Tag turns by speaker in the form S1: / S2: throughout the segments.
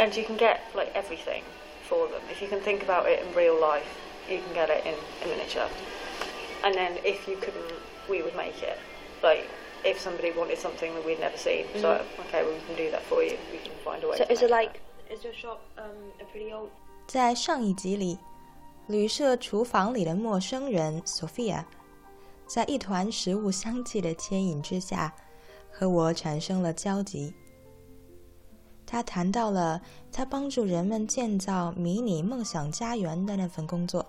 S1: and you can get like everything for them. If you can think about it in real life, you can get it in a miniature. And then if you couldn't, we would make it. Like if somebody wanted something that we'd never seen, so okay, well we can do that for you. We can find a way.
S2: So
S1: to
S2: is it
S1: make
S2: like is your shop um a pretty old
S3: 在上一集里，旅社厨房里的陌生人 Sophia，在一团食物香气的牵引之下，和我产生了交集。 他谈到了他帮助人们建造迷你梦想家园的那份工作，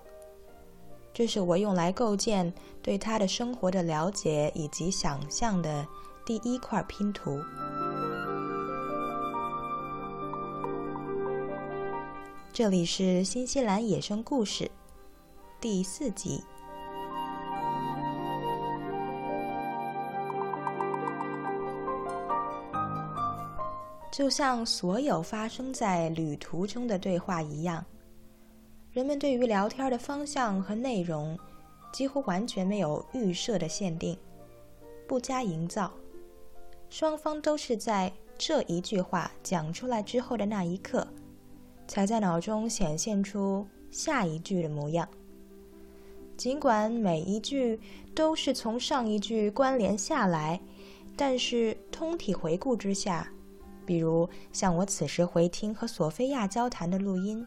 S3: 这是我用来构建对他的生活的了解以及想象的第一块拼图。这里是新西兰野生故事第四集。就像所有发生在旅途中的对话一样，人们对于聊天的方向和内容几乎完全没有预设的限定，不加营造。双方都是在这一句话讲出来之后的那一刻。才在脑中显现出下一句的模样。尽管每一句都是从上一句关联下来，但是通体回顾之下，比如像我此时回听和索菲亚交谈的录音，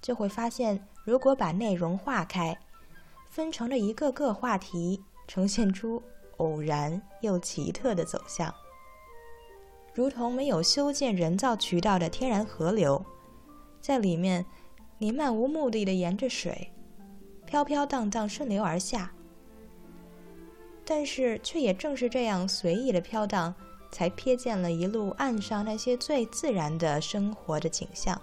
S3: 就会发现，如果把内容划开，分成了一个个话题，呈现出偶然又奇特的走向，如同没有修建人造渠道的天然河流。在里面，你漫无目的的沿着水，飘飘荡荡顺流而下。但是，却也正是这样随意的飘荡，才瞥见了一路岸上那些最自然的生活的景象。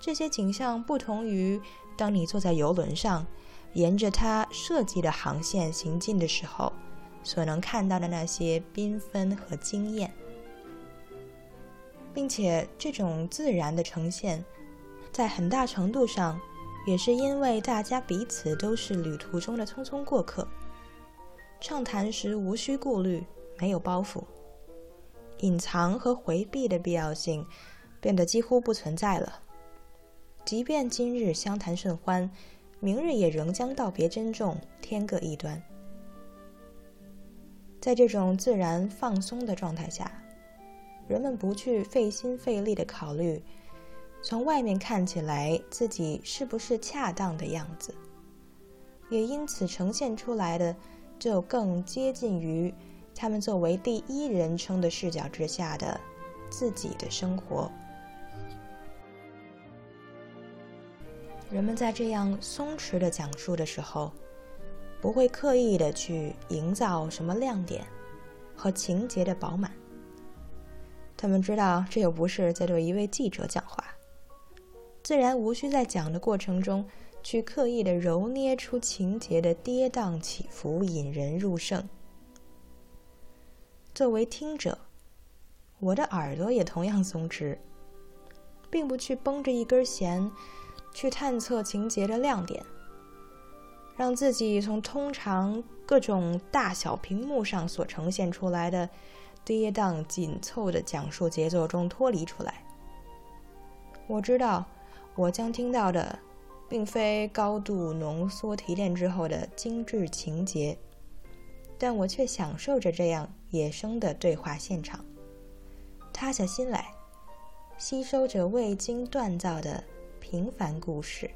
S3: 这些景象不同于当你坐在游轮上，沿着它设计的航线行进的时候，所能看到的那些缤纷和惊艳。并且，这种自然的呈现，在很大程度上，也是因为大家彼此都是旅途中的匆匆过客。畅谈时无需顾虑，没有包袱，隐藏和回避的必要性变得几乎不存在了。即便今日相谈甚欢，明日也仍将道别珍重，天各一端。在这种自然放松的状态下。人们不去费心费力的考虑，从外面看起来自己是不是恰当的样子，也因此呈现出来的就更接近于他们作为第一人称的视角之下的自己的生活。人们在这样松弛的讲述的时候，不会刻意的去营造什么亮点和情节的饱满。他们知道，这又不是在对一位记者讲话，自然无需在讲的过程中去刻意的揉捏出情节的跌宕起伏，引人入胜。作为听者，我的耳朵也同样松弛，并不去绷着一根弦去探测情节的亮点，让自己从通常各种大小屏幕上所呈现出来的。跌宕紧凑的讲述节奏中脱离出来。我知道，我将听到的，并非高度浓缩提炼之后的精致情节，但我却享受着这样野生的对话现场，塌下心来，吸收着未经锻造的平凡故事。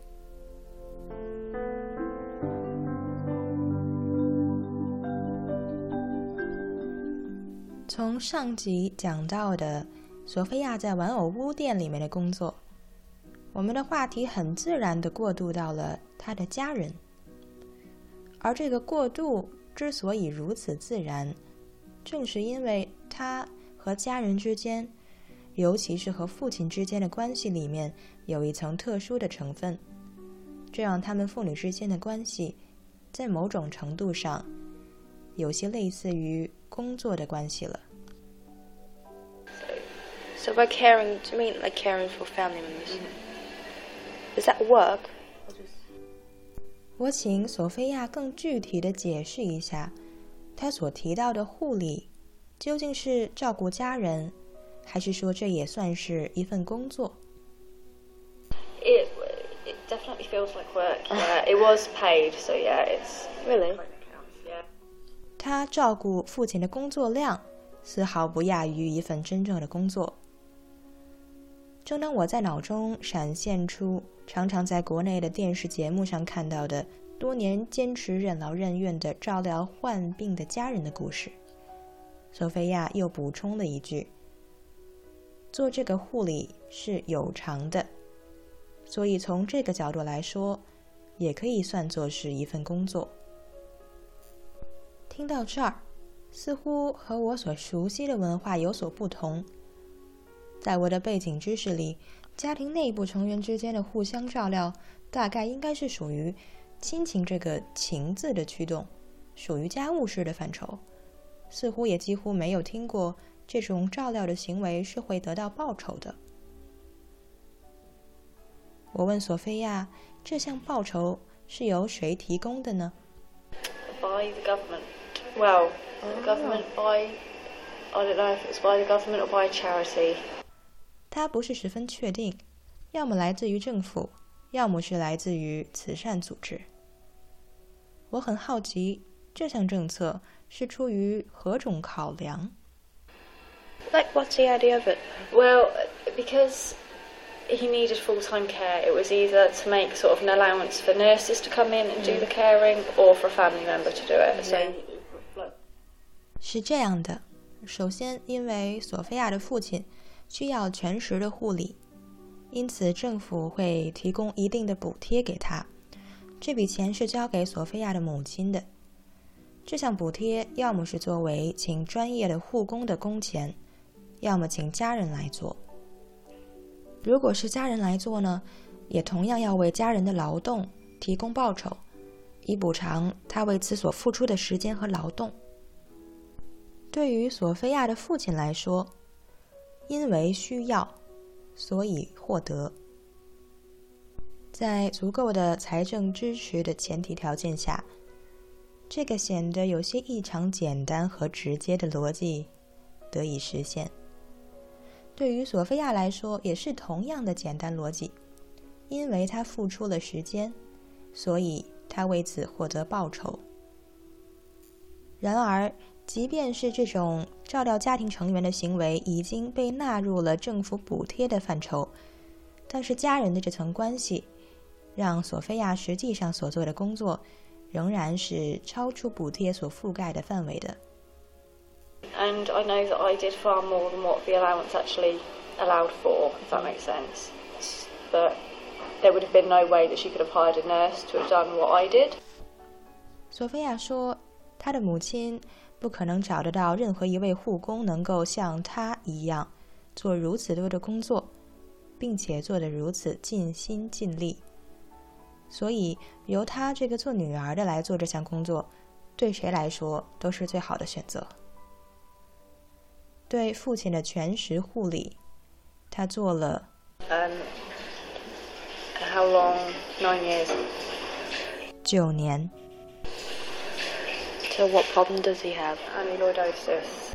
S3: 从上集讲到的索菲亚在玩偶屋店里面的工作，我们的话题很自然的过渡到了她的家人。而这个过渡之所以如此自然，正是因为他和家人之间，尤其是和父亲之间的关系里面有一层特殊的成分，这让他们父女之间的关系，在某种程度上，有些类似于工作的关系了。
S2: So by caring, do you mean like caring for family members? Mm-hmm. Is that work?
S3: 我请索菲亚更具体的解释一下，她所提到的护理究竟是照顾家人，还是说这也算是一份工作
S1: ？It it definitely feels like work. Yeah, it was paid, so yeah, it's
S2: really.
S3: 他照顾父亲的工作量丝毫不亚于一份真正的工作。正当我在脑中闪现出常常在国内的电视节目上看到的多年坚持任劳任怨的照料患病的家人的故事，索菲亚又补充了一句：“做这个护理是有偿的，所以从这个角度来说，也可以算作是一份工作。”听到这儿，似乎和我所熟悉的文化有所不同。在我的背景知识里，家庭内部成员之间的互相照料，大概应该是属于亲情这个“情”字的驱动，属于家务事的范畴。似乎也几乎没有听过这种照料的行为是会得到报酬的。我问索菲亚：“这项报酬是由谁提供的呢
S1: ？”By the government. Well, the government by I don't know if it's by the government or by charity.
S3: 它不是十分确定，要么来自于政府，要么是来自于慈善组织。我很好奇，这项政策是出于何种考量
S2: ？Like what's the idea of it?
S1: Well, because he needed full-time care, it was either to make sort of an allowance for nurses to come in and do the caring, or for a family member to do it. So.
S3: 是这样的，首先，因为索菲亚的父亲。需要全时的护理，因此政府会提供一定的补贴给他。这笔钱是交给索菲亚的母亲的。这项补贴要么是作为请专业的护工的工钱，要么请家人来做。如果是家人来做呢，也同样要为家人的劳动提供报酬，以补偿他为此所付出的时间和劳动。对于索菲亚的父亲来说，因为需要，所以获得。在足够的财政支持的前提条件下，这个显得有些异常简单和直接的逻辑得以实现。对于索菲亚来说，也是同样的简单逻辑。因为她付出了时间，所以她为此获得报酬。然而。即便是这种照料家庭成员的行为已经被纳入了政府补贴的范畴，但是家人的这层关系，让索菲亚实际上所做的工作，仍然是超出补贴所覆盖的范围的。
S1: And I know that I did far more than what the allowance actually allowed for, if that makes sense. But there would have been no way that she could have hired a nurse to have done what I did.
S3: 索菲亚说，她的母亲。不可能找得到任何一位护工能够像他一样做如此多的工作，并且做得如此尽心尽力。所以，由他这个做女儿的来做这项工作，对谁来说都是最好的选择。对父亲的全时护理，他做了。
S1: Um, how long? Nine years.
S3: 九年。
S2: So what problem does he have?
S1: Amyloidosis.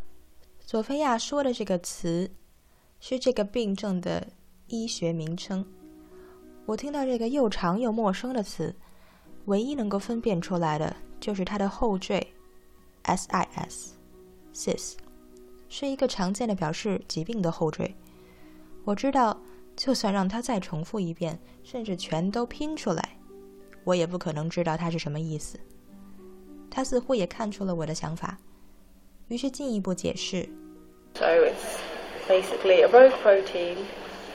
S3: 索菲亚说的这个词是这个病症的医学名称。我听到这个又长又陌生的词，唯一能够分辨出来的就是它的后缀 “sis”，sis 是一个常见的表示疾病的后缀。我知道，就算让它再重复一遍，甚至全都拼出来，我也不可能知道它是什么意思。他似乎也看出了我的想法，于是进一步解释。
S1: So it's basically a rogue protein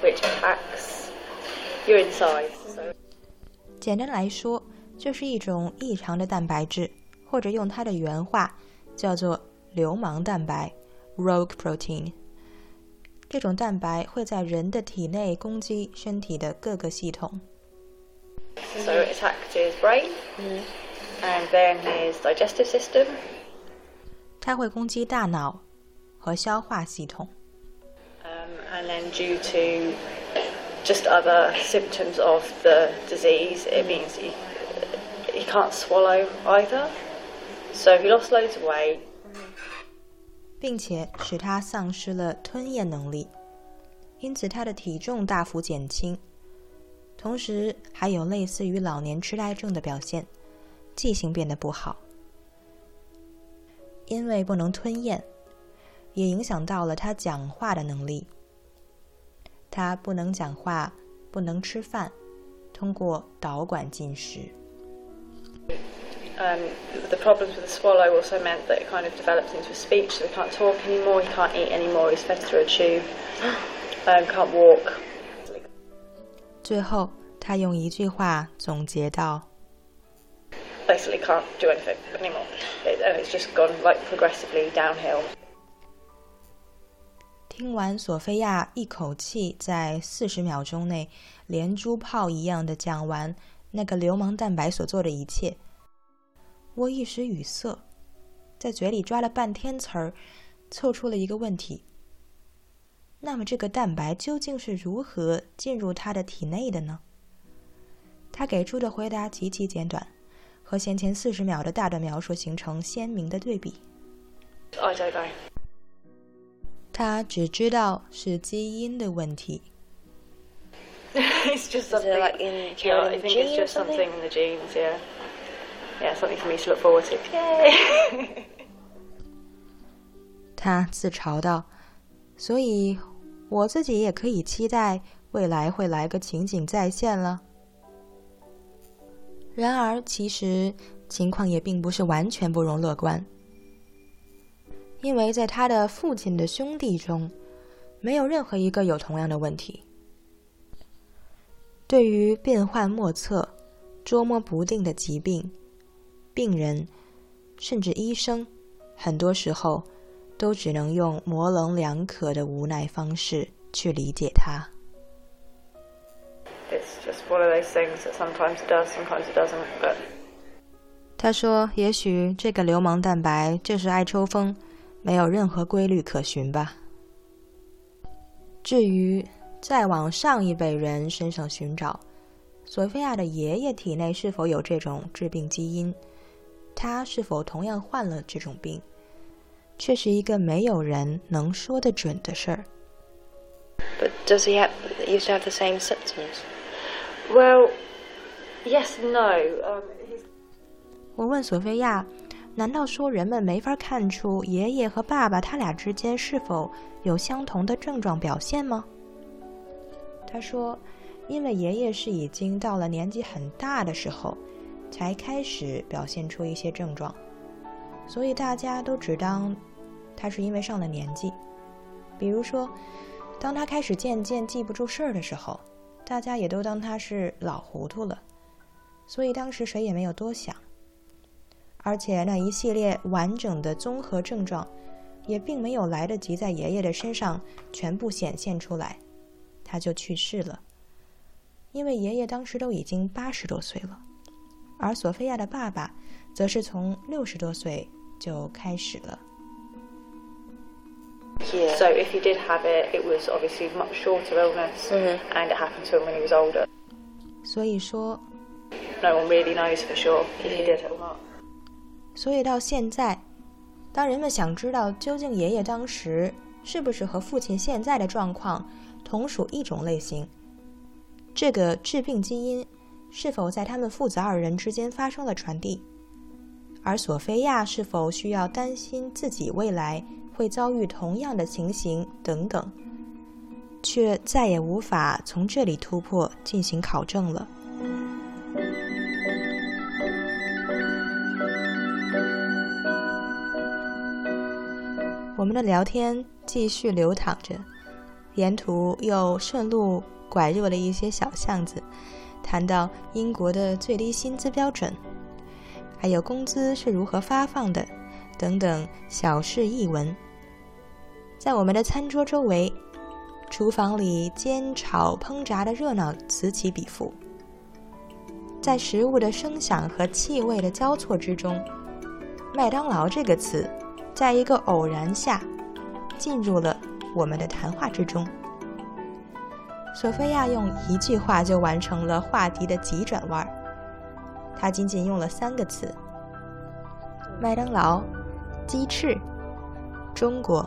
S1: which attacks your insides.
S3: 简单来说，就是一种异常的蛋白质，或者用它的原话叫做“流氓蛋白 ”（rogue protein）。这种蛋白会在人的体内攻击身体的各个系统。
S1: So it attacks his brain. And then his digestive system.
S3: 它会攻击大脑和消化系统。
S1: Um, and then due to just other symptoms of the disease, it means he, he can't swallow either. So he lost loads of weight.
S3: 并且使他丧失了吞咽能力，因此他的体重大幅减轻，同时还有类似于老年痴呆症的表现，记性变得不好。因为不能吞咽，也影响到了他讲话的能力。他不能讲话，不能吃饭，通过导管进食。
S1: Um, the problems with the swallow also meant that it kind of developed into a speech, so he can't talk anymore, he can't eat anymore, he's fed through a tube, um, can't walk.
S3: 最后，他用一句话总结道
S1: Basically, can't do anything anymore. It, and it's just gone like progressively downhill.
S3: 听完索菲亚一口气在四十秒钟内连珠炮一样的讲完那个流氓蛋白所做的一切，我一时语塞，在嘴里抓了半天词儿，凑出了一个问题：那么这个蛋白究竟是如何进入他的体内的呢？他给出的回答极其简短，和先前四十秒的大段描述形成鲜明的对比。
S1: I don't know.
S3: 他只知道是基因的问题。
S1: it's just something.
S2: like in
S1: yeah, I think
S2: gene
S1: it's just something?
S2: something?
S1: in the genes. Yeah, yeah, something for me to look forward to. Yay!
S3: 他自嘲道：“所以我自己也可以期待未来会来个情景再现了。”然而，其实情况也并不是完全不容乐观，因为在他的父亲的兄弟中，没有任何一个有同样的问题。对于变幻莫测、捉摸不定的疾病，病人甚至医生，很多时候。都只能用模棱两可的无奈方式去理解它。
S1: One of those things that sometimes it does, sometimes it doesn't. But
S3: 他说：“也许这个流氓蛋白就是爱抽风，没有任何规律可循吧。”至于再往上一辈人身上寻找，索菲亚的爷爷体内是否有这种致病基因，他是否同样患了这种病？却是一个没有人能说得准的事儿。
S2: But does he have used to have the same symptoms?
S1: Well, yes, no.
S3: 我问索菲亚：“难道说人们没法看出爷爷和爸爸他俩之间是否有相同的症状表现吗？”他说：“因为爷爷是已经到了年纪很大的时候，才开始表现出一些症状，所以大家都只当他是因为上了年纪。比如说，当他开始渐渐记不住事儿的时候，大家也都当他是老糊涂了，所以当时谁也没有多想。而且那一系列完整的综合症状，也并没有来得及在爷爷的身上全部显现出来，他就去世了。因为爷爷当时都已经八十多岁了，而索菲亚的爸爸则是从六十多岁就开始了。
S2: Yeah.
S1: So if he did have it, it was obviously much shorter illness,
S2: Mhm.
S1: and it happened to him when he was older.
S3: 所以说
S1: ，No one really knows for sure if he did it or not.
S3: 所以到现在，当人们想知道究竟爷爷当时是不是和父亲现在的状况同属一种类型，这个致病基因是否在他们父子二人之间发生了传递，而索菲亚是否需要担心自己未来会遭遇同样的情形等等，却再也无法从这里突破进行考证了。我们的聊天继续流淌着，沿途又顺路拐入了一些小巷子，谈到英国的最低薪资标准，还有工资是如何发放的，等等小事一闻。在我们的餐桌周围，厨房里煎炒烹炸的热闹此起彼伏。在食物的声响和气味的交错之中，麦当劳这个词。在一个偶然下，进入了我们的谈话之中。索菲亚用一句话就完成了话题的急转弯儿。她仅仅用了三个词：麦当劳、鸡翅、中国。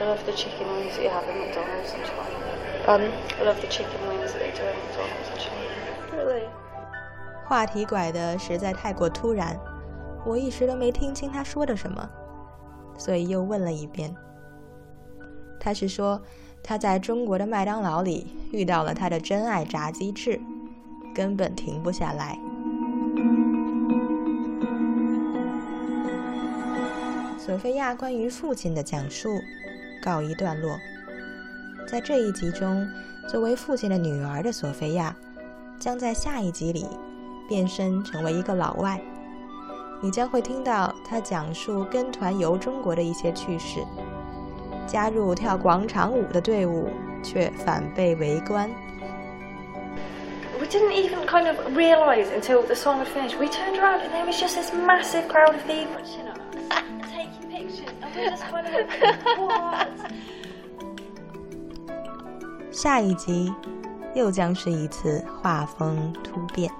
S1: I love the chicken wings that you have in McDonald's in China.
S2: Pardon?
S1: I love the chicken wings that they do in McDonald's in China. Really?
S3: 话题拐的实在太过突然，我一时都没听清他说的什么，所以又问了一遍。他是说他在中国的麦当劳里遇到了他的真爱炸鸡翅，根本停不下来。索菲亚关于父亲的讲述告一段落。在这一集中，作为父亲的女儿的索菲亚，将在下一集里变身成为一个老外。你将会听到她讲述跟团游中国的一些趣事。加入跳广场舞的队伍，却反被围观。
S1: We didn't even kind of realize until the song had finished. We turned around and there was just this massive crowd of people
S3: 下一集又将是一次画风突变。